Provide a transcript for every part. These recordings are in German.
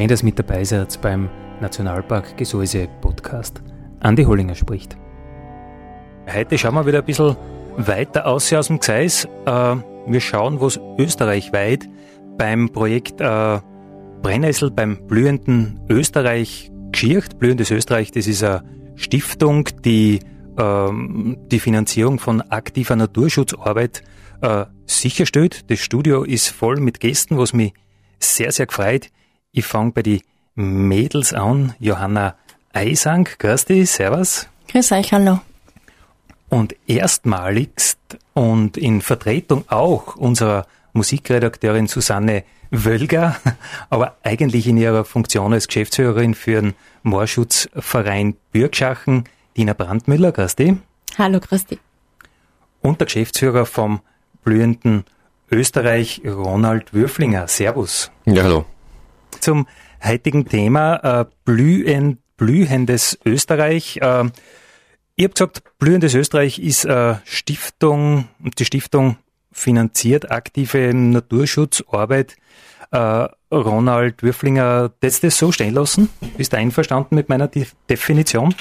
Schön, dass mit dabei seid beim Nationalpark Gesäuse Podcast. Andi Hollinger spricht. Heute schauen wir wieder ein bisschen weiter aus aus dem Gseis. Äh, wir schauen, was österreichweit beim Projekt äh, Brennnessel, beim blühenden Österreich geschircht. Blühendes Österreich, das ist eine Stiftung, die ähm, die Finanzierung von aktiver Naturschutzarbeit äh, sicherstellt. Das Studio ist voll mit Gästen, was mich sehr, sehr gefreut. Ich fange bei den Mädels an. Johanna Eisang, grüß dich, servus. Grüß euch, hallo. Und erstmaligst und in Vertretung auch unserer Musikredakteurin Susanne Wölger, aber eigentlich in ihrer Funktion als Geschäftsführerin für den Moorschutzverein Bürgschachen, Dina Brandmüller, grüß dich. Hallo, grüß dich. Und der Geschäftsführer vom blühenden Österreich, Ronald Würflinger. Servus. Ja, hallo zum heutigen Thema äh, blühend, blühendes Österreich. Äh, ihr habt gesagt, blühendes Österreich ist äh, Stiftung, die Stiftung finanziert aktive Naturschutzarbeit. Äh, Ronald Würflinger, hättest du das so stehen lassen? Bist du einverstanden mit meiner De Definition?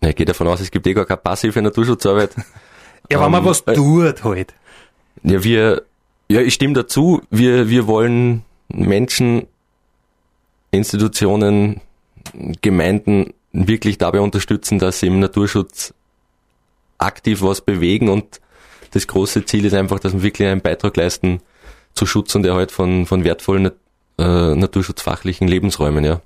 Na, ich gehe davon aus, es gibt eh gar keine passive Naturschutzarbeit. ja, wenn man um, was äh, tut halt. Ja, wir, ja, ich stimme dazu. Wir, wir wollen Menschen, Institutionen, Gemeinden wirklich dabei unterstützen, dass sie im Naturschutz aktiv was bewegen und das große Ziel ist einfach, dass wir wirklich einen Beitrag leisten zu Schutz und Erhalt von, von wertvollen äh, naturschutzfachlichen Lebensräumen, ja.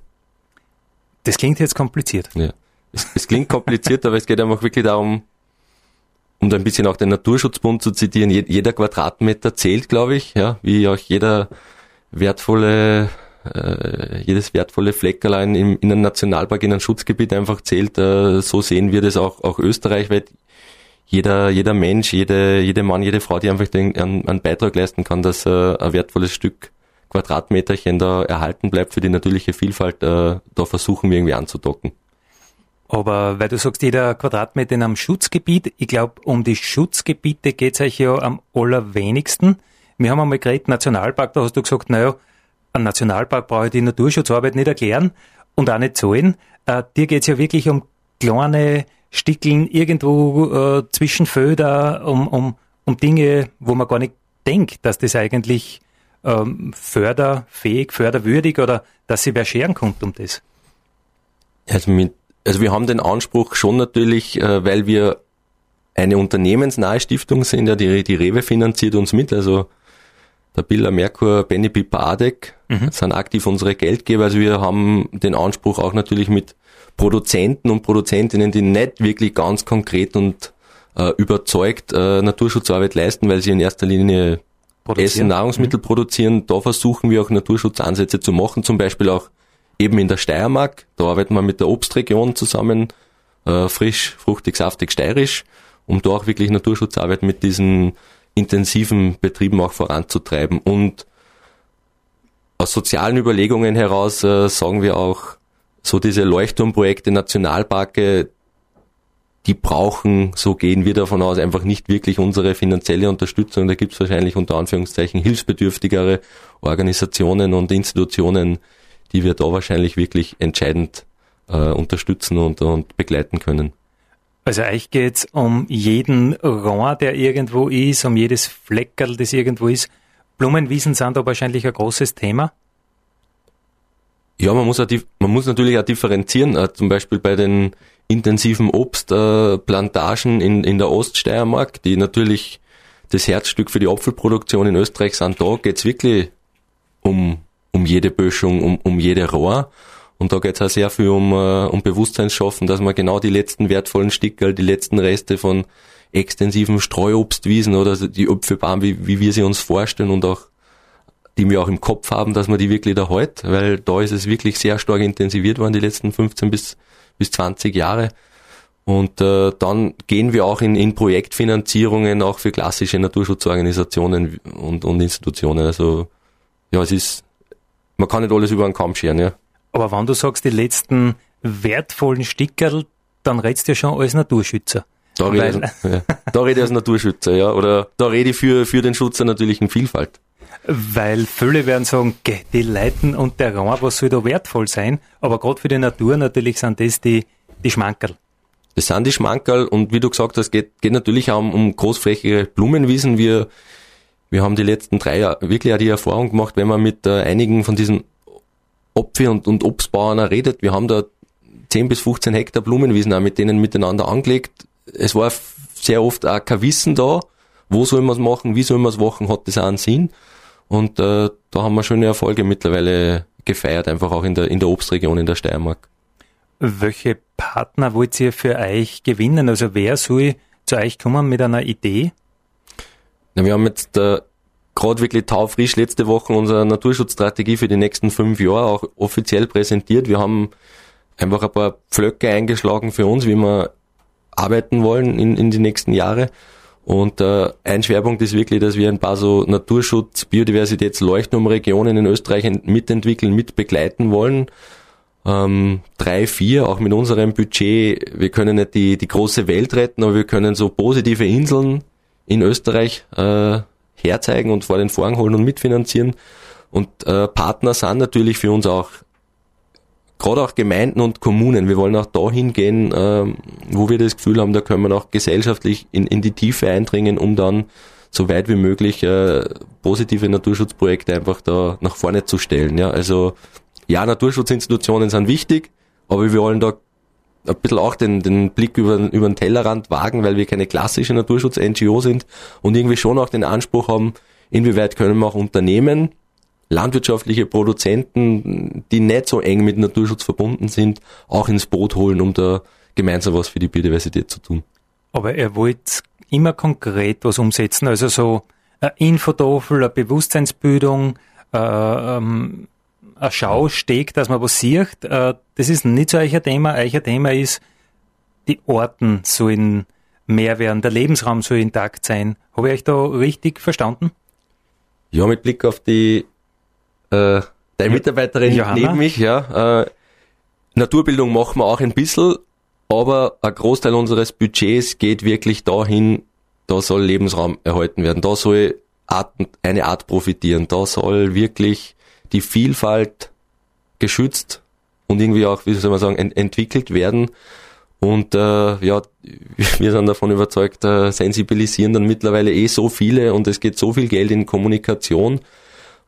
Das klingt jetzt kompliziert. Ja. Es, es klingt kompliziert, aber es geht einfach wirklich darum, um da ein bisschen auch den Naturschutzbund zu zitieren, jeder Quadratmeter zählt, glaube ich, ja, wie auch jeder wertvolle, äh, jedes wertvolle Fleckerlein im, in einem Nationalpark, in einem Schutzgebiet einfach zählt. Äh, so sehen wir das auch, auch österreichweit. Jeder, jeder Mensch, jede, jede Mann, jede Frau, die einfach den, einen, einen Beitrag leisten kann, dass äh, ein wertvolles Stück Quadratmeterchen da erhalten bleibt für die natürliche Vielfalt, äh, da versuchen wir irgendwie anzudocken. Aber weil du sagst, jeder Quadratmeter in einem Schutzgebiet, ich glaube, um die Schutzgebiete geht's euch ja am allerwenigsten. Wir haben einmal geredet, Nationalpark, da hast du gesagt, naja, ein Nationalpark brauche ich die Naturschutzarbeit nicht erklären und auch nicht zahlen. Äh, dir geht's ja wirklich um kleine Stickeln irgendwo äh, zwischen Föder, um, um, um Dinge, wo man gar nicht denkt, dass das eigentlich ähm, förderfähig, förderwürdig oder dass sie wer scheren kommt um das. Also, mit, also wir haben den Anspruch schon natürlich, äh, weil wir eine unternehmensnahe Stiftung sind, ja, die, die Rewe finanziert uns mit, also der Billa Merkur, Benny Pipa Adek mhm. sind aktiv unsere Geldgeber. Also wir haben den Anspruch auch natürlich mit Produzenten und Produzentinnen, die nicht wirklich ganz konkret und äh, überzeugt äh, Naturschutzarbeit leisten, weil sie in erster Linie Essen, Nahrungsmittel mhm. produzieren. Da versuchen wir auch Naturschutzansätze zu machen, zum Beispiel auch eben in der Steiermark. Da arbeiten wir mit der Obstregion zusammen, äh, frisch, fruchtig, saftig, steirisch, um da auch wirklich Naturschutzarbeit mit diesen intensiven Betrieben auch voranzutreiben. Und aus sozialen Überlegungen heraus äh, sagen wir auch, so diese Leuchtturmprojekte, Nationalparke, die brauchen, so gehen wir davon aus, einfach nicht wirklich unsere finanzielle Unterstützung. Da gibt es wahrscheinlich unter Anführungszeichen hilfsbedürftigere Organisationen und Institutionen, die wir da wahrscheinlich wirklich entscheidend äh, unterstützen und, und begleiten können. Also euch geht's um jeden Rohr, der irgendwo ist, um jedes Fleckerl, das irgendwo ist. Blumenwiesen sind da wahrscheinlich ein großes Thema. Ja, man muss, auch, man muss natürlich auch differenzieren, äh, zum Beispiel bei den intensiven Obstplantagen in, in der Oststeiermark, die natürlich das Herzstück für die Apfelproduktion in Österreich sind. Da geht's wirklich um, um jede Böschung, um, um jede Rohr. Und da geht es auch sehr viel um, äh, um Bewusstseinsschaffen, dass man genau die letzten wertvollen Stickerl, die letzten Reste von extensiven Streuobstwiesen oder die Apfelbaum, wie, wie wir sie uns vorstellen und auch die wir auch im Kopf haben, dass man die wirklich da hält, weil da ist es wirklich sehr stark intensiviert worden die letzten 15 bis, bis 20 Jahre. Und äh, dann gehen wir auch in, in Projektfinanzierungen auch für klassische Naturschutzorganisationen und, und Institutionen. Also ja, es ist, man kann nicht alles über einen Kamm scheren, ja. Aber wenn du sagst, die letzten wertvollen Stickerl, dann redst du ja schon als Naturschützer. Da rede, ich, ja, da rede ich als Naturschützer, ja. Oder da rede ich für, für den Schutz der natürlichen Vielfalt. Weil viele werden sagen, die Leiten und der Raum, was soll da wertvoll sein? Aber gerade für die Natur natürlich sind das die, die Schmankerl. Das sind die Schmankerl und wie du gesagt hast, geht, geht natürlich auch um, um großflächige Blumenwiesen. Wir, wir haben die letzten drei Jahre wirklich auch die Erfahrung gemacht, wenn man mit äh, einigen von diesen Opfer- und, und Obstbauern redet, wir haben da 10 bis 15 Hektar Blumenwiesen auch mit denen miteinander angelegt. Es war sehr oft auch kein Wissen da, wo soll man es machen, wie soll man es machen, hat das auch einen Sinn. Und äh, da haben wir schöne Erfolge mittlerweile gefeiert, einfach auch in der, in der Obstregion in der Steiermark. Welche Partner wollt ihr für euch gewinnen? Also wer soll zu euch kommen mit einer Idee? Ja, wir haben jetzt äh, gerade wirklich taufrisch letzte Woche unsere Naturschutzstrategie für die nächsten fünf Jahre auch offiziell präsentiert. Wir haben einfach ein paar Pflöcke eingeschlagen für uns, wie wir arbeiten wollen in, in die nächsten Jahre. Und äh, ein Schwerpunkt ist wirklich, dass wir ein paar so Naturschutz, Biodiversitäts, Leuchtturmregionen in Österreich mitentwickeln, mitbegleiten wollen. Ähm, drei, vier, auch mit unserem Budget. Wir können nicht die, die große Welt retten, aber wir können so positive Inseln in Österreich äh, herzeigen und vor den Vorhang holen und mitfinanzieren. Und äh, Partner sind natürlich für uns auch gerade auch Gemeinden und Kommunen. Wir wollen auch dahin gehen, äh, wo wir das Gefühl haben, da können wir auch gesellschaftlich in, in die Tiefe eindringen, um dann so weit wie möglich äh, positive Naturschutzprojekte einfach da nach vorne zu stellen. Ja, also ja, Naturschutzinstitutionen sind wichtig, aber wir wollen da ein bisschen auch den, den Blick über, über den Tellerrand wagen, weil wir keine klassische Naturschutz-NGO sind und irgendwie schon auch den Anspruch haben, inwieweit können wir auch Unternehmen, landwirtschaftliche Produzenten, die nicht so eng mit Naturschutz verbunden sind, auch ins Boot holen, um da gemeinsam was für die Biodiversität zu tun. Aber er wollte immer konkret was umsetzen, also so eine Infotafel, eine Bewusstseinsbildung, äh, ähm, ein Schausteg, dass man was sieht. Äh, das ist nicht so euer Thema. Euer Thema ist, die Orten sollen mehr werden, der Lebensraum soll intakt sein. Habe ich euch da richtig verstanden? Ja, mit Blick auf die äh, deine Mitarbeiterin Johanna? neben mich, ja. Äh, Naturbildung machen wir auch ein bisschen, aber ein Großteil unseres Budgets geht wirklich dahin, da soll Lebensraum erhalten werden, da soll Art, eine Art profitieren, da soll wirklich die Vielfalt geschützt und irgendwie auch, wie soll man sagen, ent entwickelt werden. Und äh, ja, wir sind davon überzeugt, äh, sensibilisieren dann mittlerweile eh so viele und es geht so viel Geld in Kommunikation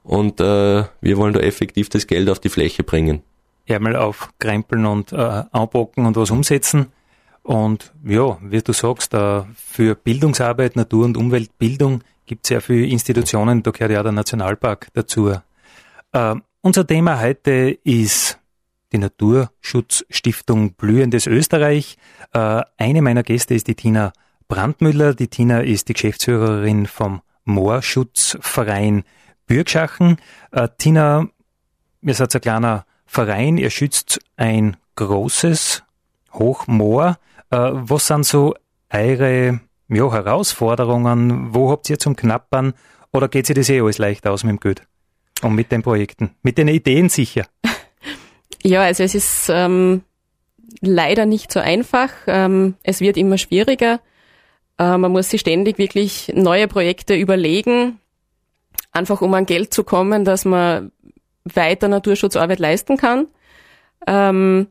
und äh, wir wollen da effektiv das Geld auf die Fläche bringen. Ärmel auf Krempeln und äh, anpacken und was umsetzen. Und ja, wie du sagst, äh, für Bildungsarbeit, Natur- und Umweltbildung gibt es sehr viele Institutionen, da gehört ja der Nationalpark dazu. Uh, unser Thema heute ist die Naturschutzstiftung Blühendes Österreich. Uh, eine meiner Gäste ist die Tina Brandmüller. Die Tina ist die Geschäftsführerin vom Moorschutzverein Bürgschachen. Uh, Tina, ihr seid ein kleiner Verein, ihr schützt ein großes Hochmoor. was sind so eure ja, Herausforderungen? Wo habt ihr zum Knappern? Oder geht sich das eh alles leicht aus mit dem Geld? Und mit den Projekten, mit den Ideen sicher. Ja, also es ist ähm, leider nicht so einfach. Ähm, es wird immer schwieriger. Äh, man muss sich ständig wirklich neue Projekte überlegen, einfach um an Geld zu kommen, dass man weiter Naturschutzarbeit leisten kann. Ähm,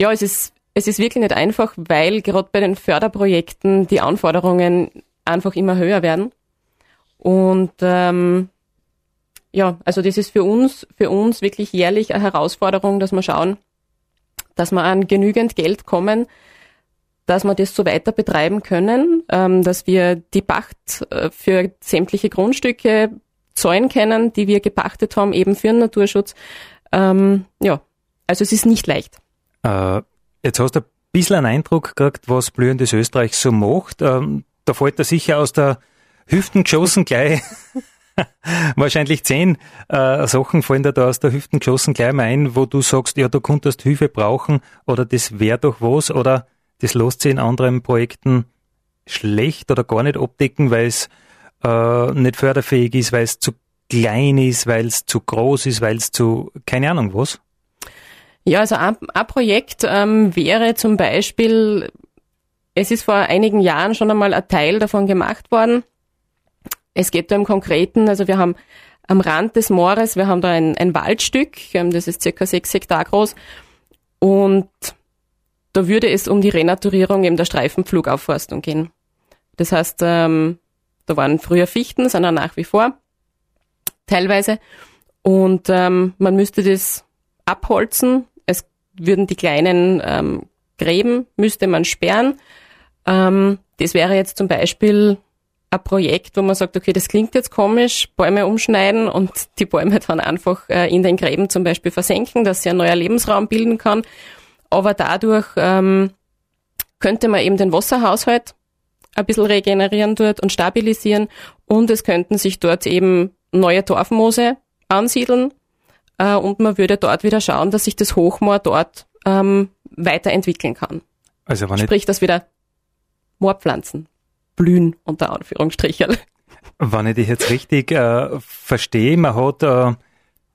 ja, es ist, es ist wirklich nicht einfach, weil gerade bei den Förderprojekten die Anforderungen einfach immer höher werden. Und ähm, ja, also das ist für uns, für uns wirklich jährlich eine Herausforderung, dass wir schauen, dass wir an genügend Geld kommen, dass wir das so weiter betreiben können, ähm, dass wir die Pacht äh, für sämtliche Grundstücke zäunen können, die wir gepachtet haben, eben für den Naturschutz. Ähm, ja, also es ist nicht leicht. Äh, jetzt hast du ein bisschen einen Eindruck gekriegt, was Blühendes Österreich so macht. Ähm, da fällt er sicher aus der Hüften geschossen gleich. Wahrscheinlich zehn äh, Sachen fallen dir da aus der Hüften geschossen gleich mal ein, wo du sagst, ja, du könntest Hilfe brauchen oder das wäre doch was oder das lässt sich in anderen Projekten schlecht oder gar nicht abdecken, weil es äh, nicht förderfähig ist, weil es zu klein ist, weil es zu groß ist, weil es zu, keine Ahnung was? Ja, also ein, ein Projekt ähm, wäre zum Beispiel, es ist vor einigen Jahren schon einmal ein Teil davon gemacht worden. Es geht da im Konkreten, also wir haben am Rand des Moores, wir haben da ein, ein Waldstück, ähm, das ist circa sechs Hektar groß und da würde es um die Renaturierung eben der Streifenpflugaufforstung gehen. Das heißt, ähm, da waren früher Fichten, sind auch nach wie vor teilweise. Und ähm, man müsste das abholzen. Es würden die kleinen ähm, Gräben, müsste man sperren. Ähm, das wäre jetzt zum Beispiel ein Projekt, wo man sagt, okay, das klingt jetzt komisch, Bäume umschneiden und die Bäume dann einfach äh, in den Gräben zum Beispiel versenken, dass sie ein neuer Lebensraum bilden kann. Aber dadurch ähm, könnte man eben den Wasserhaushalt ein bisschen regenerieren dort und stabilisieren und es könnten sich dort eben neue Dorfmoose ansiedeln äh, und man würde dort wieder schauen, dass sich das Hochmoor dort ähm, weiterentwickeln kann. Also Sprich, dass wieder Moorpflanzen blühen, unter Anführungsstrichen. Wenn ich dich jetzt richtig äh, verstehe, man hat äh,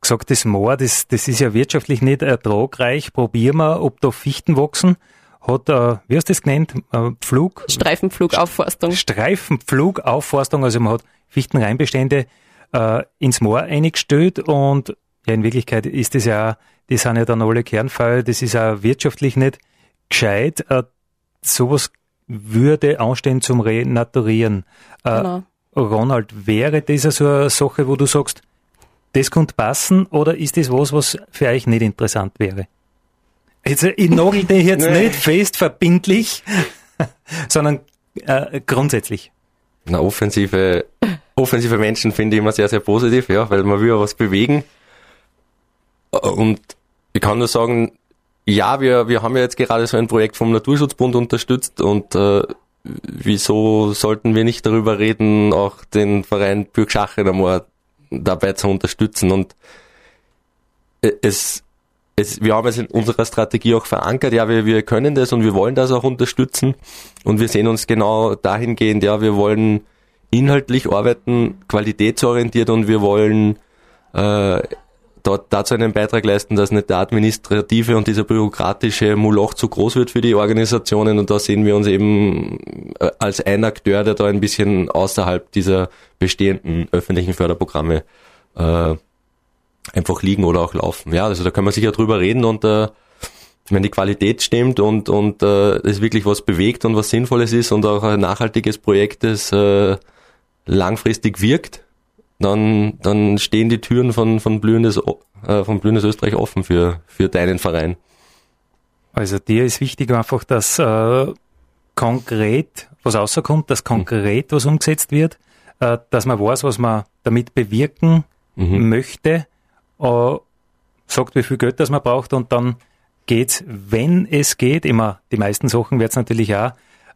gesagt, das Moor, das, das ist ja wirtschaftlich nicht ertragreich. Probieren wir, ob da Fichten wachsen hat, äh, wie hast du das genannt? Äh, Pflug? Streifenpflugaufforstung. Streifenpflugaufforstung, also man hat Fichtenreinbestände äh, ins Moor eingestellt und ja, in Wirklichkeit ist das ja, die sind ja dann alle Kernfall, das ist auch wirtschaftlich nicht gescheit. Äh, sowas würde anstehen zum Renaturieren. Äh, genau. Ronald, wäre das so eine Sache, wo du sagst, das könnte passen oder ist das was, was für euch nicht interessant wäre? Jetzt, ich nagel dich jetzt nee. nicht fest verbindlich, sondern äh, grundsätzlich. Na, offensive, offensive Menschen finde ich immer sehr, sehr positiv, ja, weil man will ja was bewegen. Und ich kann nur sagen, ja, wir, wir haben ja jetzt gerade so ein Projekt vom Naturschutzbund unterstützt und äh, wieso sollten wir nicht darüber reden, auch den Verein Bürgschache einmal dabei zu unterstützen? Und äh, es es, wir haben es in unserer Strategie auch verankert, ja, wir, wir können das und wir wollen das auch unterstützen. Und wir sehen uns genau dahingehend, ja, wir wollen inhaltlich arbeiten, qualitätsorientiert und wir wollen äh, dort dazu einen Beitrag leisten, dass nicht der administrative und dieser bürokratische Moloch zu groß wird für die Organisationen und da sehen wir uns eben äh, als ein Akteur, der da ein bisschen außerhalb dieser bestehenden öffentlichen Förderprogramme äh, einfach liegen oder auch laufen. Ja, also da kann man sicher drüber reden und äh, wenn die Qualität stimmt und und äh, es wirklich was bewegt und was Sinnvolles ist und auch ein nachhaltiges Projekt, das äh, langfristig wirkt, dann dann stehen die Türen von von blühendes äh, von blühendes Österreich offen für für deinen Verein. Also dir ist wichtig einfach, dass äh, konkret was rauskommt, dass konkret was umgesetzt wird, äh, dass man weiß, was man damit bewirken mhm. möchte äh, sagt, wie viel Geld das man braucht und dann geht's, wenn es geht, immer die meisten Sachen wird es natürlich auch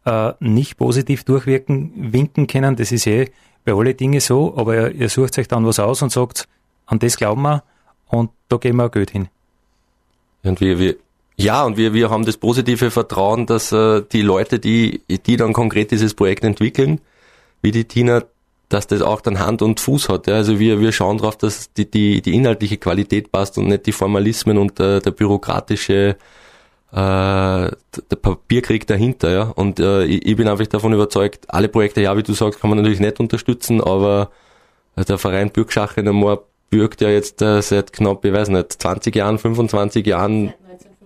äh, nicht positiv durchwirken, winken können, das ist eh bei alle Dinge so, aber ihr, ihr sucht euch dann was aus und sagt, an das glauben wir und da geben wir auch Geld hin. Und wir, wir, ja, und wir, wir haben das positive Vertrauen, dass äh, die Leute, die, die dann konkret dieses Projekt entwickeln, wie die Tina, dass das auch dann Hand und Fuß hat. Ja. Also wir, wir schauen darauf, dass die, die, die inhaltliche Qualität passt und nicht die Formalismen und der, der bürokratische äh, der Papierkrieg dahinter. Ja. Und äh, ich, ich bin einfach davon überzeugt, alle Projekte, ja, wie du sagst, kann man natürlich nicht unterstützen, aber der Verein Bürgschache in Moor bürgt ja jetzt äh, seit knapp, ich weiß nicht, 20 Jahren, 25 Jahren.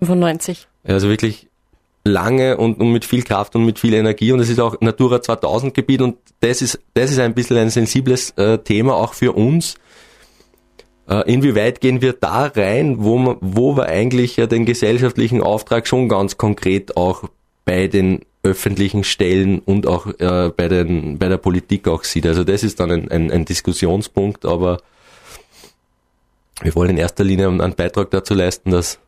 1995. Also wirklich lange und, und mit viel Kraft und mit viel Energie und es ist auch Natura 2000 Gebiet und das ist, das ist ein bisschen ein sensibles äh, Thema auch für uns. Äh, inwieweit gehen wir da rein, wo, man, wo wir eigentlich ja den gesellschaftlichen Auftrag schon ganz konkret auch bei den öffentlichen Stellen und auch äh, bei, den, bei der Politik auch sieht. Also das ist dann ein, ein, ein Diskussionspunkt, aber wir wollen in erster Linie einen Beitrag dazu leisten, dass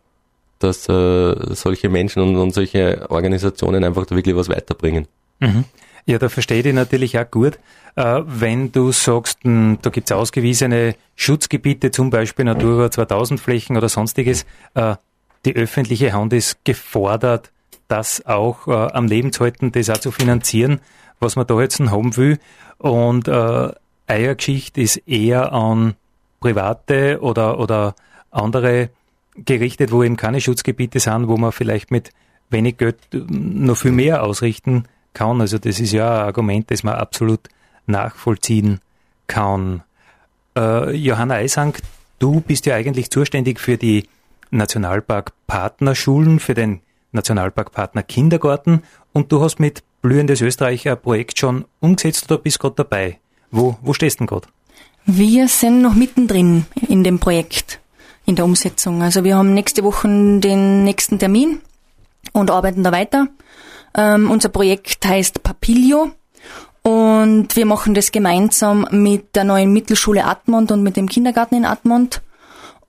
dass äh, solche Menschen und, und solche Organisationen einfach da wirklich was weiterbringen. Mhm. Ja, da verstehe ich natürlich auch gut. Äh, wenn du sagst, hm, da gibt's ausgewiesene Schutzgebiete, zum Beispiel Natura 2000 Flächen oder sonstiges, äh, die öffentliche Hand ist gefordert, das auch äh, am Leben zu halten, das auch zu finanzieren, was man da jetzt haben will. Und äh, Eiergeschichte ist eher an private oder, oder andere gerichtet, wo eben keine Schutzgebiete sind, wo man vielleicht mit wenig Geld noch viel mehr ausrichten kann. Also das ist ja ein Argument, das man absolut nachvollziehen kann. Äh, Johanna Eisang, du bist ja eigentlich zuständig für die Nationalpark-Partnerschulen, für den Nationalpark-Partner Kindergarten und du hast mit Blühendes Österreich ein Projekt schon umgesetzt oder bist gerade dabei? Wo, wo stehst du denn gerade? Wir sind noch mittendrin in dem Projekt, in der Umsetzung. Also wir haben nächste Woche den nächsten Termin und arbeiten da weiter. Ähm, unser Projekt heißt Papilio und wir machen das gemeinsam mit der neuen Mittelschule Atmund und mit dem Kindergarten in Atmund.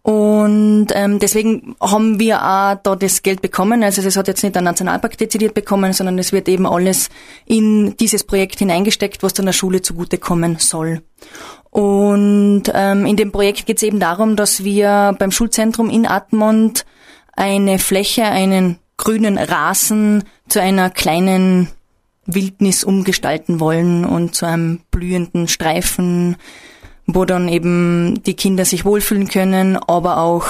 Und ähm, deswegen haben wir auch da das Geld bekommen. Also das hat jetzt nicht der Nationalpark dezidiert bekommen, sondern es wird eben alles in dieses Projekt hineingesteckt, was dann der Schule zugutekommen soll. Und ähm, in dem Projekt geht es eben darum, dass wir beim Schulzentrum in Atmund eine Fläche, einen grünen Rasen zu einer kleinen Wildnis umgestalten wollen und zu einem blühenden Streifen, wo dann eben die Kinder sich wohlfühlen können, aber auch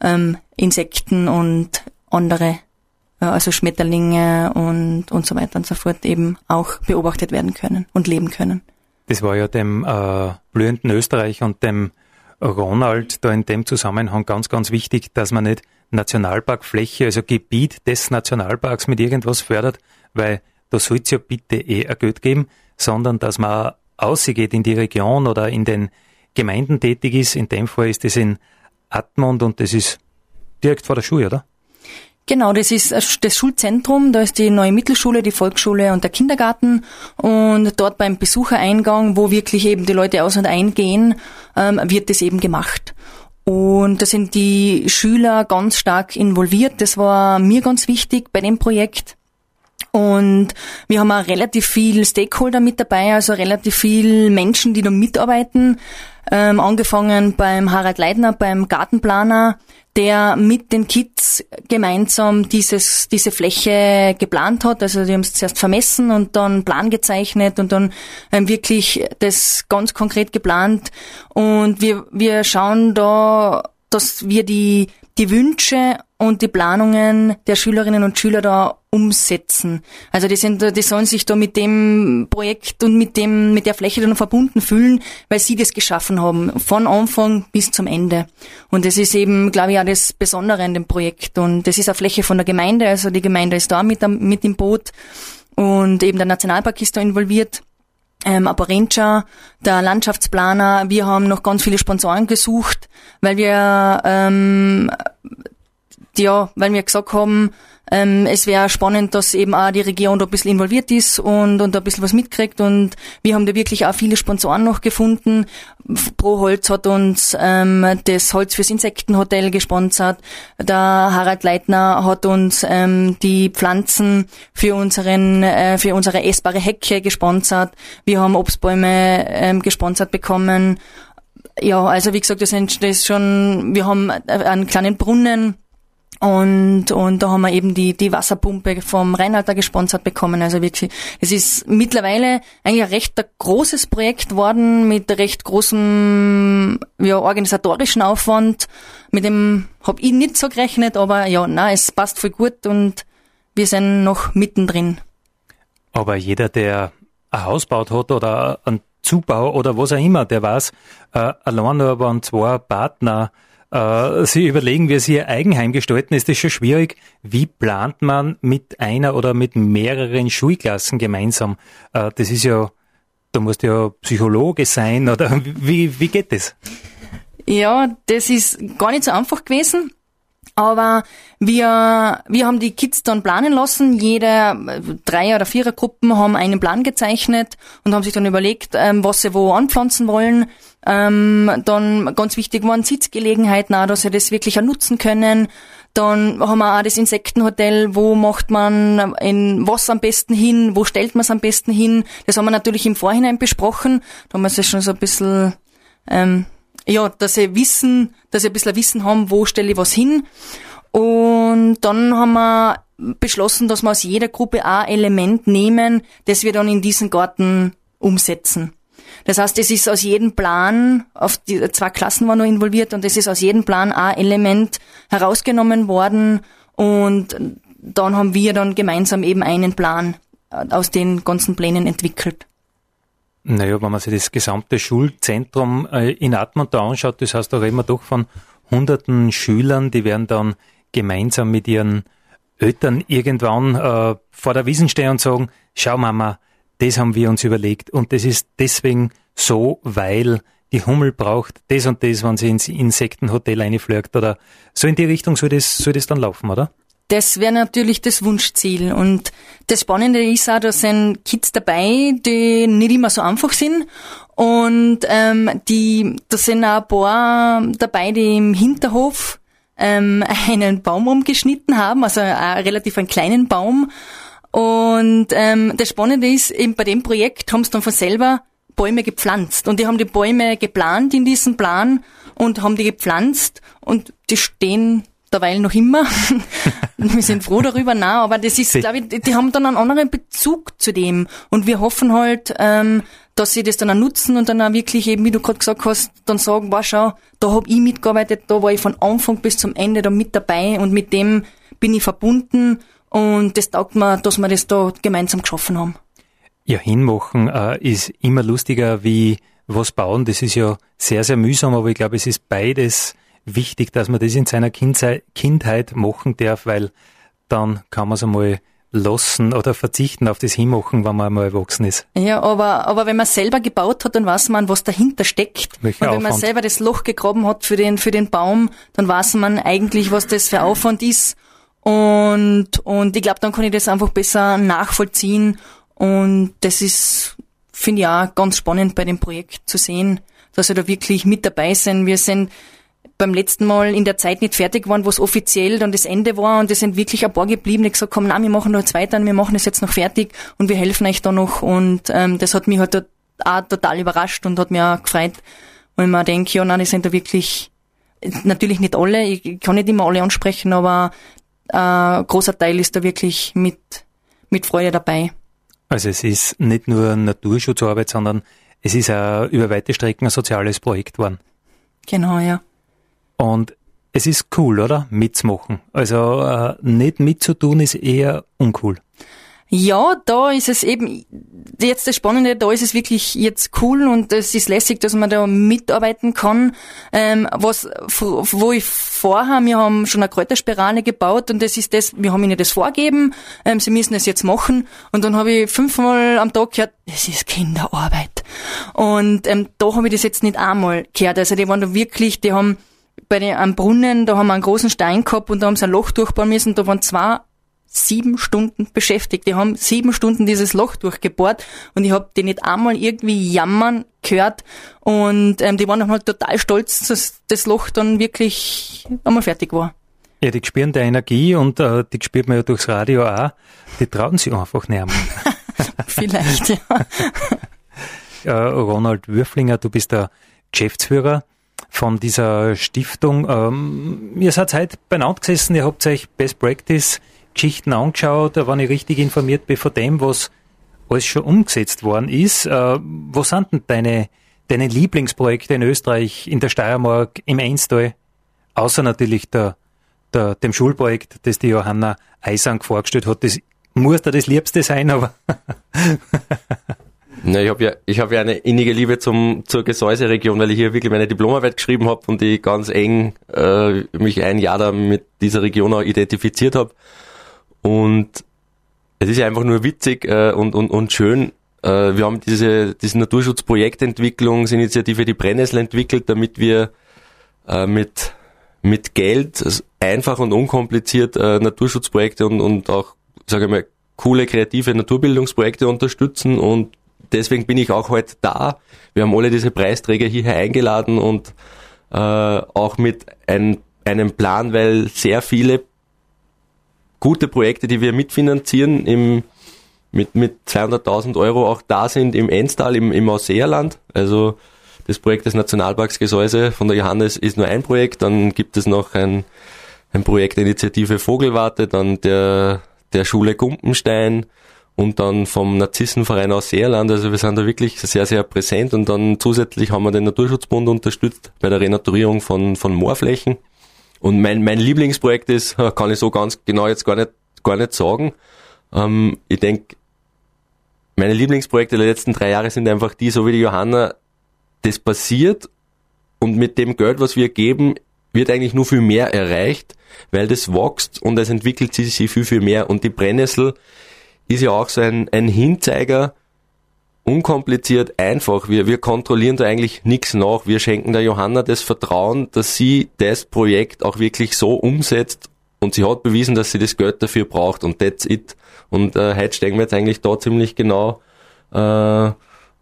ähm, Insekten und andere, äh, also Schmetterlinge und, und so weiter und so fort eben auch beobachtet werden können und leben können. Das war ja dem äh, blühenden Österreich und dem Ronald da in dem Zusammenhang ganz, ganz wichtig, dass man nicht Nationalparkfläche, also Gebiet des Nationalparks mit irgendwas fördert, weil da soll es ja bitte eh ein Geld geben, sondern dass man ausgeht in die Region oder in den Gemeinden tätig ist. In dem Fall ist das in Atmund und das ist direkt vor der Schule, oder? Genau, das ist das Schulzentrum, da ist die neue Mittelschule, die Volksschule und der Kindergarten und dort beim Besuchereingang, wo wirklich eben die Leute aus und eingehen, ähm, wird das eben gemacht. Und da sind die Schüler ganz stark involviert. Das war mir ganz wichtig bei dem Projekt. Und wir haben auch relativ viel Stakeholder mit dabei, also relativ viel Menschen, die da mitarbeiten. Ähm, angefangen beim Harald Leitner, beim Gartenplaner, der mit den Kids gemeinsam dieses, diese Fläche geplant hat. Also die haben es zuerst vermessen und dann Plan gezeichnet und dann ähm, wirklich das ganz konkret geplant. Und wir, wir schauen da, dass wir die, die Wünsche und die Planungen der Schülerinnen und Schüler da umsetzen. Also die sind, die sollen sich da mit dem Projekt und mit dem, mit der Fläche dann verbunden fühlen, weil sie das geschaffen haben, von Anfang bis zum Ende. Und das ist eben, glaube ich, auch das Besondere an dem Projekt. Und das ist eine Fläche von der Gemeinde, also die Gemeinde ist da mit, mit im Boot und eben der Nationalpark ist da involviert. Ähm, Ranger, der Landschaftsplaner, wir haben noch ganz viele Sponsoren gesucht, weil wir ähm, ja, weil wir gesagt haben, ähm, es wäre spannend, dass eben auch die Regierung da ein bisschen involviert ist und, und ein bisschen was mitkriegt und wir haben da wirklich auch viele Sponsoren noch gefunden. Pro Holz hat uns ähm, das Holz fürs Insektenhotel gesponsert. Der Harald Leitner hat uns ähm, die Pflanzen für unseren äh, für unsere essbare Hecke gesponsert. Wir haben Obstbäume ähm, gesponsert bekommen. Ja, also wie gesagt, das ist schon, wir haben einen kleinen Brunnen und, und da haben wir eben die, die Wasserpumpe vom Rheinhalter gesponsert bekommen. Also wirklich, es ist mittlerweile eigentlich ein recht großes Projekt worden mit recht großem ja, organisatorischen Aufwand. Mit dem habe ich nicht so gerechnet, aber ja, na, es passt voll gut und wir sind noch mittendrin. Aber jeder, der ein Haus baut hat oder einen Zubau oder was auch immer, der weiß, äh, allein nur waren zwei Partner äh, Sie überlegen, wie Sie Ihr Eigenheim gestalten, ist das schon schwierig. Wie plant man mit einer oder mit mehreren Schulklassen gemeinsam? Äh, das ist ja, da musst du ja Psychologe sein oder wie, wie geht das? Ja, das ist gar nicht so einfach gewesen. Aber wir, wir haben die Kids dann planen lassen. Jede drei oder vierer Gruppen haben einen Plan gezeichnet und haben sich dann überlegt, ähm, was sie wo anpflanzen wollen. Ähm, dann ganz wichtig waren Sitzgelegenheiten auch, dass sie das wirklich auch nutzen können. Dann haben wir auch das Insektenhotel, wo macht man in was am besten hin, wo stellt man es am besten hin. Das haben wir natürlich im Vorhinein besprochen. Da haben wir es schon so ein bisschen, ähm, ja, dass sie wissen, dass sie ein bisschen Wissen haben, wo stelle ich was hin. Und dann haben wir beschlossen, dass wir aus jeder Gruppe ein Element nehmen, das wir dann in diesen Garten umsetzen. Das heißt, es ist aus jedem Plan, auf die zwei Klassen waren noch involviert und es ist aus jedem Plan ein Element herausgenommen worden und dann haben wir dann gemeinsam eben einen Plan aus den ganzen Plänen entwickelt. Naja, wenn man sich das gesamte Schulzentrum äh, in Atmund anschaut, das heißt, da reden wir doch von hunderten Schülern, die werden dann gemeinsam mit ihren Eltern irgendwann äh, vor der Wiesen stehen und sagen, schau Mama, das haben wir uns überlegt und das ist deswegen so, weil die Hummel braucht das und das, wenn sie ins Insektenhotel reinfliegt oder so in die Richtung soll das, soll das dann laufen, oder? Das wäre natürlich das Wunschziel. Und das Spannende ist auch, da sind Kids dabei, die nicht immer so einfach sind. Und ähm, die, da sind auch ein paar dabei, die im Hinterhof ähm, einen Baum umgeschnitten haben, also einen relativ einen kleinen Baum. Und ähm, das Spannende ist, eben bei dem Projekt haben sie dann von selber Bäume gepflanzt. Und die haben die Bäume geplant in diesem Plan und haben die gepflanzt und die stehen derweil noch immer. wir sind froh darüber, na, aber das ist, glaube ich, die haben dann einen anderen Bezug zu dem. Und wir hoffen halt, ähm, dass sie das dann auch nutzen und dann auch wirklich eben, wie du gerade gesagt hast, dann sagen, war schau, da hab ich mitgearbeitet, da war ich von Anfang bis zum Ende da mit dabei und mit dem bin ich verbunden und das taugt mir, dass wir das da gemeinsam geschaffen haben. Ja, hinmachen äh, ist immer lustiger wie was bauen. Das ist ja sehr, sehr mühsam, aber ich glaube, es ist beides wichtig, dass man das in seiner Kindheit, Kindheit machen darf, weil dann kann man es einmal lassen oder verzichten auf das Hinmachen, wenn man einmal erwachsen ist. Ja, aber, aber wenn man selber gebaut hat, dann weiß man, was dahinter steckt. Welcher und wenn Aufwand? man selber das Loch gegraben hat für den, für den Baum, dann weiß man eigentlich, was das für Aufwand ist. Und, und ich glaube, dann kann ich das einfach besser nachvollziehen. Und das ist, finde ich auch ganz spannend bei dem Projekt zu sehen, dass wir da wirklich mit dabei sind. Wir sind, beim letzten Mal in der Zeit nicht fertig waren, wo es offiziell dann das Ende war und es sind wirklich ein paar geblieben, die gesagt komm, na, wir machen noch jetzt weiter, wir machen es jetzt noch fertig und wir helfen euch da noch und ähm, das hat mich halt auch total überrascht und hat mich auch gefreut, weil man denkt, ja, nein, die sind da wirklich, natürlich nicht alle, ich kann nicht immer alle ansprechen, aber äh, großer Teil ist da wirklich mit, mit Freude dabei. Also es ist nicht nur Naturschutzarbeit, sondern es ist auch über weite Strecken ein soziales Projekt geworden. Genau, ja. Und es ist cool, oder? Mitzumachen. Also äh, nicht mitzutun ist eher uncool. Ja, da ist es eben, jetzt das Spannende, da ist es wirklich jetzt cool und es ist lässig, dass man da mitarbeiten kann. Ähm, was, wo ich vorher, wir haben schon eine Kräuterspirale gebaut und das ist das, wir haben ihnen das vorgeben, ähm, sie müssen es jetzt machen und dann habe ich fünfmal am Tag gehört, es ist Kinderarbeit. Und ähm, da habe ich das jetzt nicht einmal gehört. Also die waren da wirklich, die haben bei den, am Brunnen, da haben wir einen großen Stein gehabt und da haben sie ein Loch durchbauen müssen. Da waren zwei sieben Stunden beschäftigt. Die haben sieben Stunden dieses Loch durchgebohrt und ich habe die nicht einmal irgendwie jammern gehört und ähm, die waren dann halt total stolz, dass das Loch dann wirklich einmal fertig war. Ja, die spüren die Energie und äh, die spürt man ja durchs Radio auch. Die trauen sich einfach näher. Vielleicht, ja. äh, Ronald Würflinger, du bist der Geschäftsführer von dieser Stiftung. Ähm, ihr seid heute beieinander gesessen, ihr habt euch Best Practice Geschichten angeschaut, wenn ich richtig informiert bin von dem, was alles schon umgesetzt worden ist. Äh, wo sind denn deine, deine Lieblingsprojekte in Österreich, in der Steiermark, im Einstal? Außer natürlich der, der, dem Schulprojekt, das die Johanna Eisang vorgestellt hat. Das muss da das Liebste sein, aber Na, ich habe ja, habe ja eine innige Liebe zum zur Gesäuseregion, weil ich hier wirklich meine Diplomarbeit geschrieben habe und ich ganz eng äh, mich ein Jahr da mit dieser Region auch identifiziert habe. Und es ist einfach nur witzig äh, und, und, und schön. Äh, wir haben diese, diese Naturschutzprojektentwicklungsinitiative, die Brennnessel entwickelt, damit wir äh, mit, mit Geld einfach und unkompliziert äh, Naturschutzprojekte und, und auch, sage ich mal, coole kreative Naturbildungsprojekte unterstützen und deswegen bin ich auch heute da. Wir haben alle diese Preisträger hierher eingeladen und äh, auch mit ein einen Plan, weil sehr viele gute Projekte, die wir mitfinanzieren, im, mit, mit 200.000 Euro auch da sind im Enstal, im, im Ausseerland. Also das Projekt des Nationalparks Gesäuse von der Johannes ist nur ein Projekt. Dann gibt es noch ein, ein Projekt Initiative Vogelwarte, dann der, der Schule Gumpenstein und dann vom Narzissenverein aus Seerland. Also wir sind da wirklich sehr, sehr präsent und dann zusätzlich haben wir den Naturschutzbund unterstützt bei der Renaturierung von, von Moorflächen. Und mein, mein Lieblingsprojekt ist, kann ich so ganz genau jetzt gar nicht, gar nicht sagen. Ähm, ich denke, meine Lieblingsprojekte der letzten drei Jahre sind einfach die, so wie die Johanna, das passiert und mit dem Geld, was wir geben, wird eigentlich nur viel mehr erreicht, weil das wächst und es entwickelt sich viel, viel mehr. Und die Brennnessel ist ja auch so ein, ein Hinzeiger, unkompliziert, einfach. Wir, wir kontrollieren da eigentlich nichts nach. Wir schenken der Johanna das Vertrauen, dass sie das Projekt auch wirklich so umsetzt und sie hat bewiesen, dass sie das Geld dafür braucht und that's it. Und äh, heute stehen wir jetzt eigentlich da ziemlich genau äh,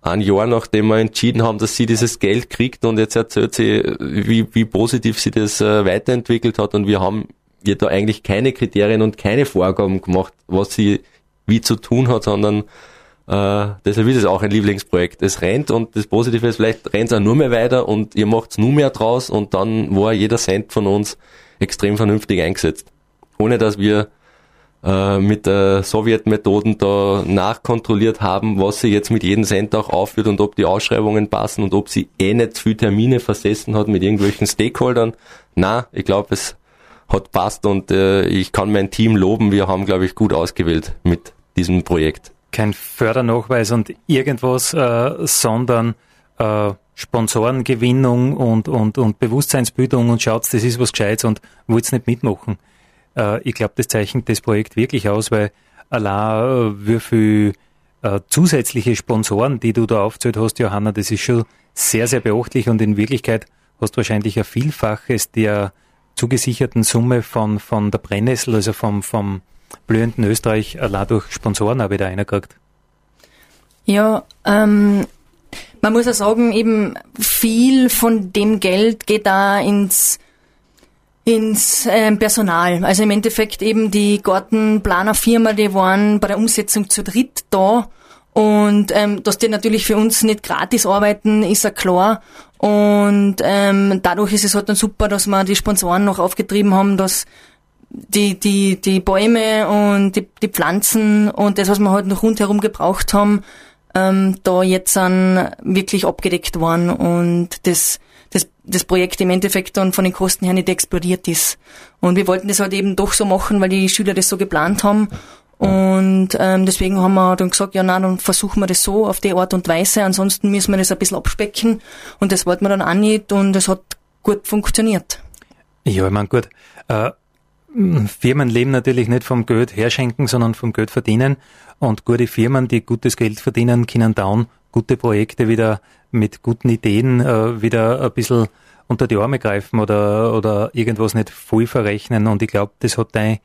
ein Jahr nachdem wir entschieden haben, dass sie dieses Geld kriegt und jetzt erzählt sie, wie, wie positiv sie das äh, weiterentwickelt hat und wir haben ihr da eigentlich keine Kriterien und keine Vorgaben gemacht, was sie wie zu tun hat, sondern äh, deshalb ist es auch ein Lieblingsprojekt. Es rennt und das Positive ist, vielleicht rennt es auch nur mehr weiter und ihr macht nur mehr draus und dann war jeder Cent von uns extrem vernünftig eingesetzt. Ohne dass wir äh, mit äh, Sowjetmethoden da nachkontrolliert haben, was sie jetzt mit jedem Cent auch aufführt und ob die Ausschreibungen passen und ob sie eh nicht zu viele Termine versessen hat mit irgendwelchen Stakeholdern. Na, ich glaube, es hat passt und äh, ich kann mein Team loben. Wir haben, glaube ich, gut ausgewählt mit diesem Projekt kein Fördernachweis und irgendwas, äh, sondern äh, Sponsorengewinnung und, und, und Bewusstseinsbildung und schaut, das ist was Gescheites und wollt nicht mitmachen. Äh, ich glaube, das zeichnet das Projekt wirklich aus, weil allein äh, wie viel äh, zusätzliche Sponsoren, die du da aufzählt hast, Johanna, das ist schon sehr, sehr beachtlich und in Wirklichkeit hast du wahrscheinlich ein Vielfaches der zugesicherten Summe von, von der Brennnessel, also vom, vom blühenden Österreich allein durch Sponsoren auch wieder reingekriegt. Ja, ähm, man muss ja sagen, eben viel von dem Geld geht da ins ins ähm, Personal. Also im Endeffekt eben die Gartenplanerfirma, die waren bei der Umsetzung zu dritt da und ähm, dass die natürlich für uns nicht gratis arbeiten, ist ja klar. Und ähm, dadurch ist es halt dann super, dass wir die Sponsoren noch aufgetrieben haben, dass die, die, die Bäume und die, die Pflanzen und das, was wir halt noch rundherum gebraucht haben, ähm, da jetzt dann wirklich abgedeckt worden und das, das, das Projekt im Endeffekt dann von den Kosten her nicht explodiert ist. Und wir wollten das halt eben doch so machen, weil die Schüler das so geplant haben. Und ähm, deswegen haben wir dann gesagt, ja nein, dann versuchen wir das so auf die Art und Weise, ansonsten müssen wir das ein bisschen abspecken. Und das wollten wir dann auch nicht und es hat gut funktioniert. Ja, ich meine, gut. Äh, Firmen leben natürlich nicht vom Geld herschenken, sondern vom Geld verdienen. Und gute Firmen, die gutes Geld verdienen, können dann gute Projekte wieder mit guten Ideen äh, wieder ein bisschen unter die Arme greifen oder, oder irgendwas nicht voll verrechnen. Und ich glaube, das hat dein,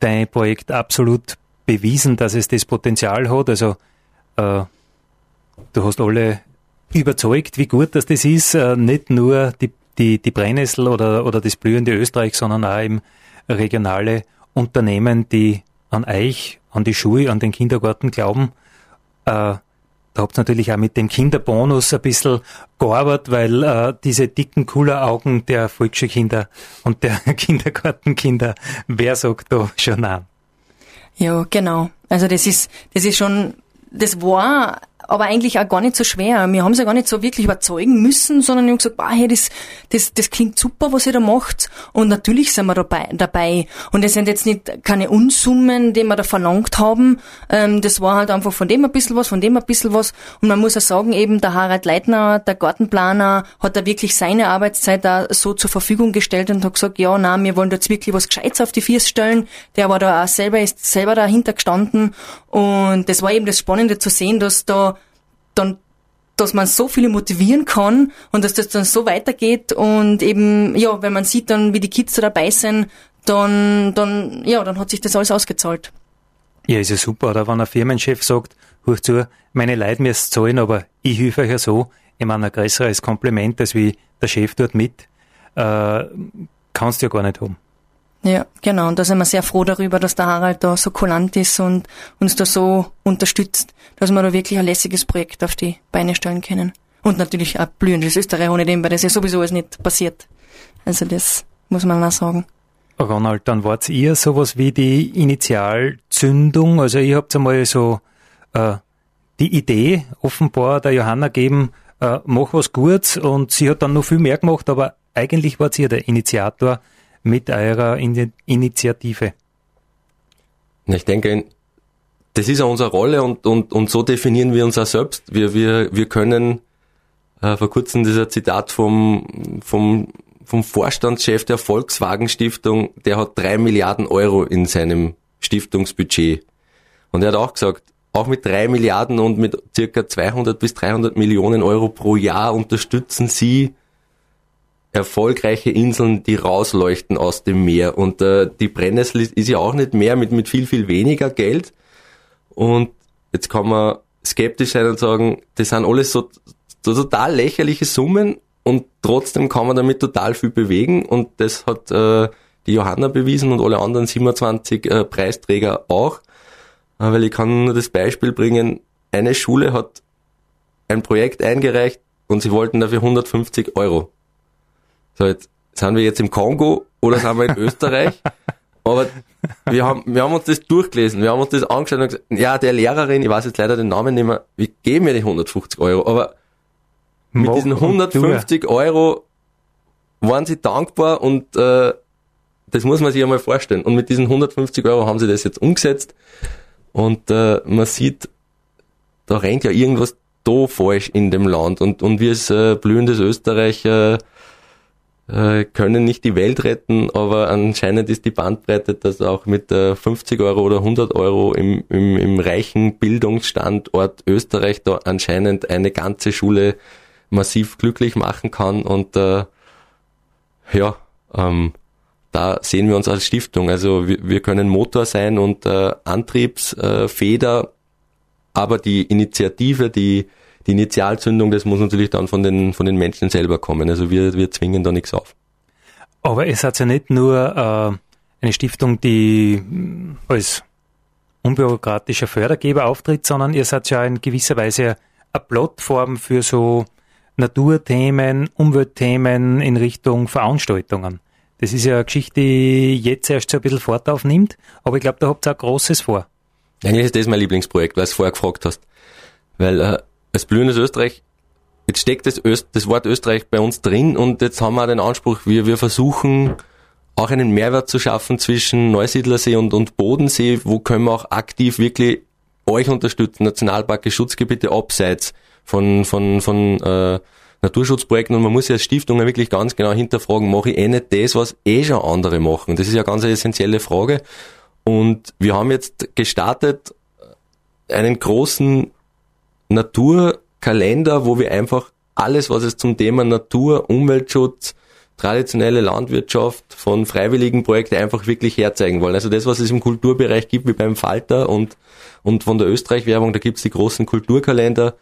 dein Projekt absolut bewiesen, dass es das Potenzial hat. Also äh, du hast alle überzeugt, wie gut dass das ist. Äh, nicht nur die, die, die Brennnessel oder, oder das blühende Österreich, sondern auch eben regionale Unternehmen, die an euch, an die Schule, an den Kindergarten glauben. Äh, da habt ihr natürlich auch mit dem Kinderbonus ein bisschen gearbeitet, weil äh, diese dicken Augen der Volksschulkinder und der Kindergartenkinder, wer sagt da schon nein? Ja, genau. Also das ist, das ist schon, das war aber eigentlich auch gar nicht so schwer. Wir haben sie ja gar nicht so wirklich überzeugen müssen, sondern wir haben gesagt, bah, hey, das, das, das klingt super, was ihr da macht. Und natürlich sind wir dabei. dabei. Und es sind jetzt nicht keine Unsummen, die wir da verlangt haben. Ähm, das war halt einfach von dem ein bisschen was, von dem ein bisschen was. Und man muss ja sagen, eben der Harald Leitner, der Gartenplaner, hat da wirklich seine Arbeitszeit da so zur Verfügung gestellt und hat gesagt, ja, na, wir wollen jetzt wirklich was Gescheites auf die Füße stellen. Der war da auch selber, ist selber dahinter gestanden. Und das war eben das Spannende zu sehen, dass da dann dass man so viele motivieren kann und dass das dann so weitergeht und eben, ja, wenn man sieht dann, wie die Kids da dabei sind, dann, dann, ja, dann hat sich das alles ausgezahlt. Ja, ist ja super, oder wenn ein Firmenchef sagt, hör zu, meine Leute müssen zahlen, aber ich helfe euch ja so, ich meine, ein größeres Kompliment, als wie der Chef dort mit, äh, kann kannst du ja gar nicht haben. Ja, genau. Und da sind wir sehr froh darüber, dass der Harald da so kulant ist und uns da so unterstützt, dass wir da wirklich ein lässiges Projekt auf die Beine stellen können. Und natürlich auch blühendes Österreich, ohne dem, weil das ja sowieso alles nicht passiert. Also das muss man auch sagen. Ronald, dann wart ihr sowas wie die Initialzündung. Also ihr habt einmal so äh, die Idee offenbar der Johanna gegeben, äh, mach was Gutes und sie hat dann noch viel mehr gemacht, aber eigentlich wart ihr der Initiator mit eurer In Initiative. Ich denke, das ist ja unsere Rolle und, und, und so definieren wir uns auch selbst. Wir, wir, wir können äh, vor kurzem dieser Zitat vom, vom, vom Vorstandschef der Volkswagen Stiftung, der hat drei Milliarden Euro in seinem Stiftungsbudget. Und er hat auch gesagt, auch mit drei Milliarden und mit circa 200 bis 300 Millionen Euro pro Jahr unterstützen sie erfolgreiche Inseln, die rausleuchten aus dem Meer. Und äh, die Brennnessel ist, ja auch nicht mehr mit, mit viel, viel weniger Geld. Und jetzt kann man skeptisch sein und sagen, das sind alles so, so total lächerliche Summen und trotzdem kann man damit total viel bewegen und das hat äh, die Johanna bewiesen und alle anderen 27 äh, Preisträger auch, äh, weil ich kann nur das Beispiel bringen, eine Schule hat ein Projekt eingereicht und sie wollten dafür 150 Euro. So, jetzt sind wir jetzt im Kongo oder sind wir in Österreich? Aber wir haben, wir haben uns das durchgelesen, wir haben uns das angeschaut und gesagt, ja, der Lehrerin, ich weiß jetzt leider den Namen nicht mehr, wir geben mir die 150 Euro, aber mit diesen 150 Euro waren sie dankbar und äh, das muss man sich einmal vorstellen. Und mit diesen 150 Euro haben sie das jetzt umgesetzt und äh, man sieht, da rennt ja irgendwas da falsch in dem Land und, und wir als äh, blühendes Österreich äh, äh, können nicht die Welt retten, aber anscheinend ist die Bandbreite, dass auch mit äh, 50 Euro oder 100 Euro im, im, im reichen Bildungsstandort Österreich da anscheinend eine ganze Schule massiv glücklich machen kann und äh, ja, ähm, da sehen wir uns als Stiftung. Also wir, wir können Motor sein und äh, Antriebsfeder, äh, aber die Initiative, die, die Initialzündung, das muss natürlich dann von den, von den Menschen selber kommen. Also wir, wir zwingen da nichts auf. Aber es hat ja nicht nur äh, eine Stiftung, die als unbürokratischer Fördergeber auftritt, sondern ihr seid ja in gewisser Weise eine Plattform für so Naturthemen, Umweltthemen in Richtung Veranstaltungen. Das ist ja eine Geschichte, die jetzt erst so ein bisschen Fahrt aufnimmt, aber ich glaube, da habt ihr auch Großes vor. Eigentlich ist das mein Lieblingsprojekt, weil du es vorher gefragt hast. Weil äh, als blühendes Österreich, jetzt steckt das, Öst, das Wort Österreich bei uns drin und jetzt haben wir auch den Anspruch, wir, wir versuchen auch einen Mehrwert zu schaffen zwischen Neusiedlersee und, und Bodensee, wo können wir auch aktiv wirklich euch unterstützen, Nationalparke, Schutzgebiete abseits von, von, von äh, Naturschutzprojekten und man muss ja als Stiftung wirklich ganz genau hinterfragen, mache ich eh nicht das, was eh schon andere machen? Das ist ja ganz eine essentielle Frage. Und wir haben jetzt gestartet einen großen Naturkalender, wo wir einfach alles, was es zum Thema Natur, Umweltschutz, traditionelle Landwirtschaft von freiwilligen Projekten einfach wirklich herzeigen wollen. Also das, was es im Kulturbereich gibt, wie beim Falter und, und von der Österreich-Werbung, da gibt's die großen Kulturkalender,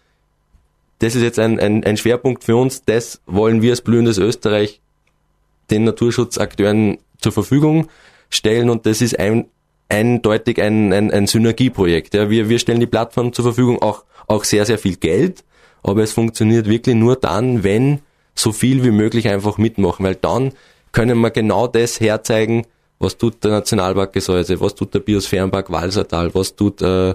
das ist jetzt ein, ein, ein Schwerpunkt für uns, das wollen wir als blühendes Österreich den Naturschutzakteuren zur Verfügung stellen und das ist ein, eindeutig ein, ein, ein Synergieprojekt. Ja, wir, wir stellen die Plattform zur Verfügung, auch, auch sehr, sehr viel Geld, aber es funktioniert wirklich nur dann, wenn so viel wie möglich einfach mitmachen, weil dann können wir genau das herzeigen, was tut der Nationalpark Gesäuse, was tut der Biosphärenpark Walsertal, was tut äh,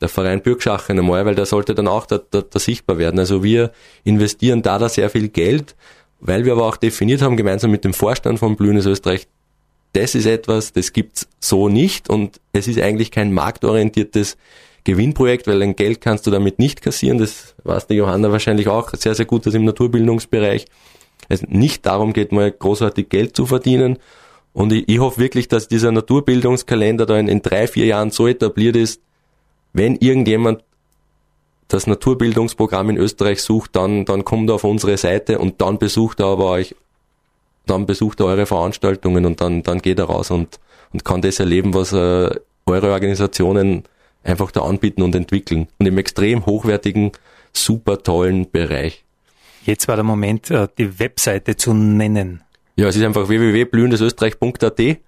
der Verein Bürgschachen einmal, weil der sollte dann auch da, da, da sichtbar werden. Also wir investieren da da sehr viel Geld, weil wir aber auch definiert haben, gemeinsam mit dem Vorstand von Blühendes Österreich, das ist etwas, das gibt's so nicht und es ist eigentlich kein marktorientiertes Gewinnprojekt, weil ein Geld kannst du damit nicht kassieren. Das weiß die Johanna wahrscheinlich auch sehr, sehr gut, dass im Naturbildungsbereich es nicht darum geht, mal großartig Geld zu verdienen. Und ich, ich hoffe wirklich, dass dieser Naturbildungskalender da in, in drei, vier Jahren so etabliert ist, wenn irgendjemand das Naturbildungsprogramm in Österreich sucht, dann, dann kommt er auf unsere Seite und dann besucht er aber euch, dann besucht er eure Veranstaltungen und dann, dann geht er raus und, und kann das erleben, was äh, eure Organisationen einfach da anbieten und entwickeln. Und im extrem hochwertigen, super tollen Bereich. Jetzt war der Moment, äh, die Webseite zu nennen. Ja, es ist einfach www.blühendesösterreich.at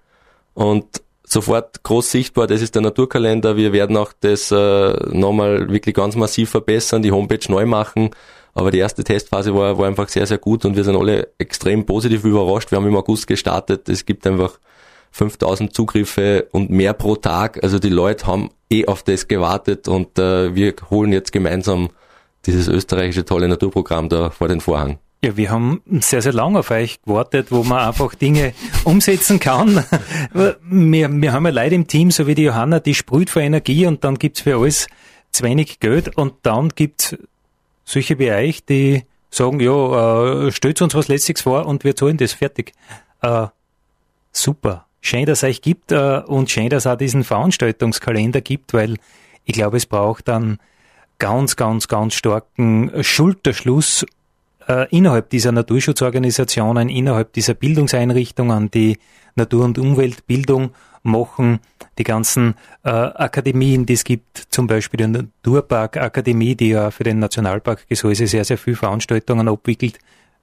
und sofort groß sichtbar, das ist der Naturkalender. Wir werden auch das äh, nochmal wirklich ganz massiv verbessern, die Homepage neu machen. Aber die erste Testphase war, war einfach sehr, sehr gut und wir sind alle extrem positiv überrascht. Wir haben im August gestartet. Es gibt einfach 5000 Zugriffe und mehr pro Tag. Also die Leute haben eh auf das gewartet und äh, wir holen jetzt gemeinsam dieses österreichische tolle Naturprogramm da vor den Vorhang. Ja, wir haben sehr, sehr lange auf euch gewartet, wo man einfach Dinge umsetzen kann. wir, wir haben ja Leute im Team, so wie die Johanna, die sprüht vor Energie und dann gibt's für alles zu wenig Geld und dann gibt's solche wie euch, die sagen, ja, äh, stellt uns was Letztes vor und wir zahlen das fertig. Äh, super. Schön, dass es euch gibt äh, und schön, dass es auch diesen Veranstaltungskalender gibt, weil ich glaube, es braucht dann ganz, ganz, ganz starken Schulterschluss äh, innerhalb dieser Naturschutzorganisationen, innerhalb dieser Bildungseinrichtungen, die Natur- und Umweltbildung machen, die ganzen äh, Akademien, die es gibt, zum Beispiel die Naturpark-Akademie, die ja für den Nationalpark Gesäuse sehr, sehr viele Veranstaltungen abwickelt.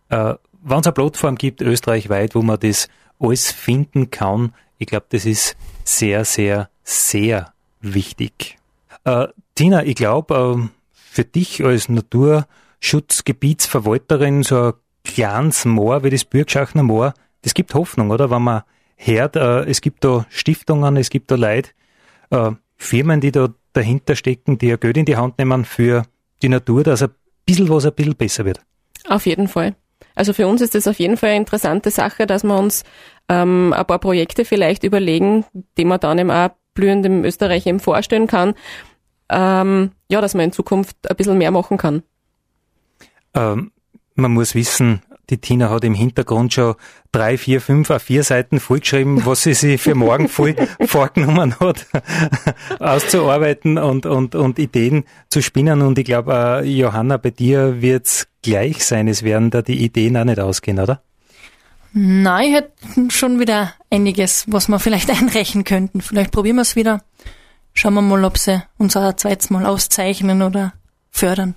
Äh, Wenn es eine Plattform gibt, österreichweit, wo man das alles finden kann, ich glaube, das ist sehr, sehr, sehr wichtig. Äh, Tina, ich glaube, äh, für dich als Naturschutzgebietsverwalterin so ein kleines Moor wie das Bürgschachner Moor, das gibt Hoffnung, oder? Wenn man hört, äh, es gibt da Stiftungen, es gibt da Leute, äh, Firmen, die da dahinter stecken, die ja Geld in die Hand nehmen für die Natur, dass ein bisschen was ein bisschen besser wird. Auf jeden Fall. Also für uns ist das auf jeden Fall eine interessante Sache, dass wir uns ähm, ein paar Projekte vielleicht überlegen, die man dann eben auch blühend im Österreich eben vorstellen kann. Ähm, ja, dass man in Zukunft ein bisschen mehr machen kann. Ähm, man muss wissen, die Tina hat im Hintergrund schon drei, vier, fünf, vier Seiten vollgeschrieben, was sie sich für morgen voll vorgenommen hat, auszuarbeiten und, und, und Ideen zu spinnen. Und ich glaube, äh, Johanna, bei dir wird's gleich sein. Es werden da die Ideen auch nicht ausgehen, oder? Nein, ich hätte schon wieder einiges, was wir vielleicht einreichen könnten. Vielleicht probieren wir es wieder. Schauen wir mal, ob sie uns auch ein zweites Mal auszeichnen oder fördern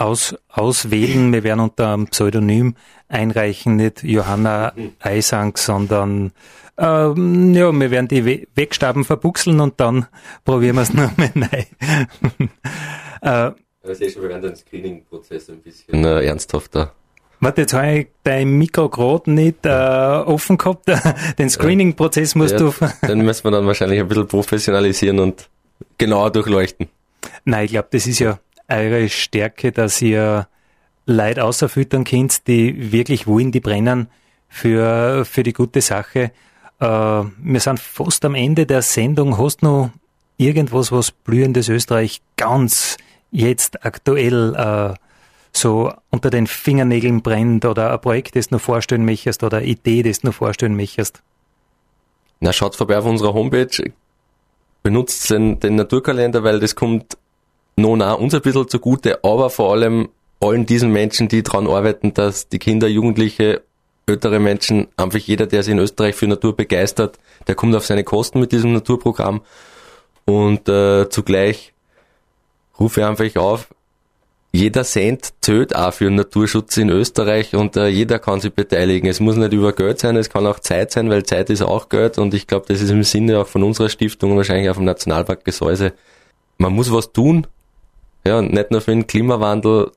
aus, auswählen. Wir werden unter einem Pseudonym einreichen, nicht Johanna Eisang, sondern ähm, ja, wir werden die We Wegstaben verbuchseln und dann probieren wir es nur mal neu. äh, ich sehe schon, wir werden den Screening-Prozess ein bisschen äh, ernsthafter. Warte, jetzt habe ich dein Mikro gerade nicht äh, offen gehabt. Den Screening-Prozess musst ja, du... Den müssen wir dann wahrscheinlich ein bisschen professionalisieren und genauer durchleuchten. Nein, ich glaube, das ist ja eure Stärke, dass ihr Leute außerfüttern könnt, die wirklich wollen, die brennen für, für die gute Sache. Äh, wir sind fast am Ende der Sendung. Hast du noch irgendwas, was blühendes Österreich ganz jetzt aktuell äh, so unter den Fingernägeln brennt oder ein Projekt, das du noch vorstellen möchtest oder eine Idee, das du noch vorstellen möchtest? Na, schaut vorbei auf unserer Homepage, benutzt den, den Naturkalender, weil das kommt auch uns ein bisschen zugute, aber vor allem allen diesen Menschen, die daran arbeiten, dass die Kinder, Jugendliche, ältere Menschen, einfach jeder, der sich in Österreich für Natur begeistert, der kommt auf seine Kosten mit diesem Naturprogramm. Und äh, zugleich rufe ich einfach auf, jeder Cent zählt auch für Naturschutz in Österreich und äh, jeder kann sich beteiligen. Es muss nicht über Geld sein, es kann auch Zeit sein, weil Zeit ist auch Geld und ich glaube, das ist im Sinne auch von unserer Stiftung und wahrscheinlich auch vom Nationalpark Gesäuse. Man muss was tun, ja, nicht nur für den Klimawandel,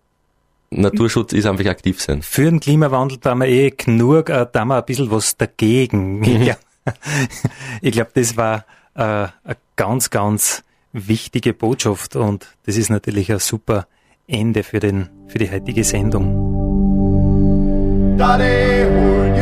Naturschutz ist einfach aktiv sein. Für den Klimawandel da wir eh genug, äh, da wir ein bisschen was dagegen. Mhm. ich glaube, das war äh, eine ganz, ganz wichtige Botschaft und das ist natürlich ein super Ende für, den, für die heutige Sendung. Daddy,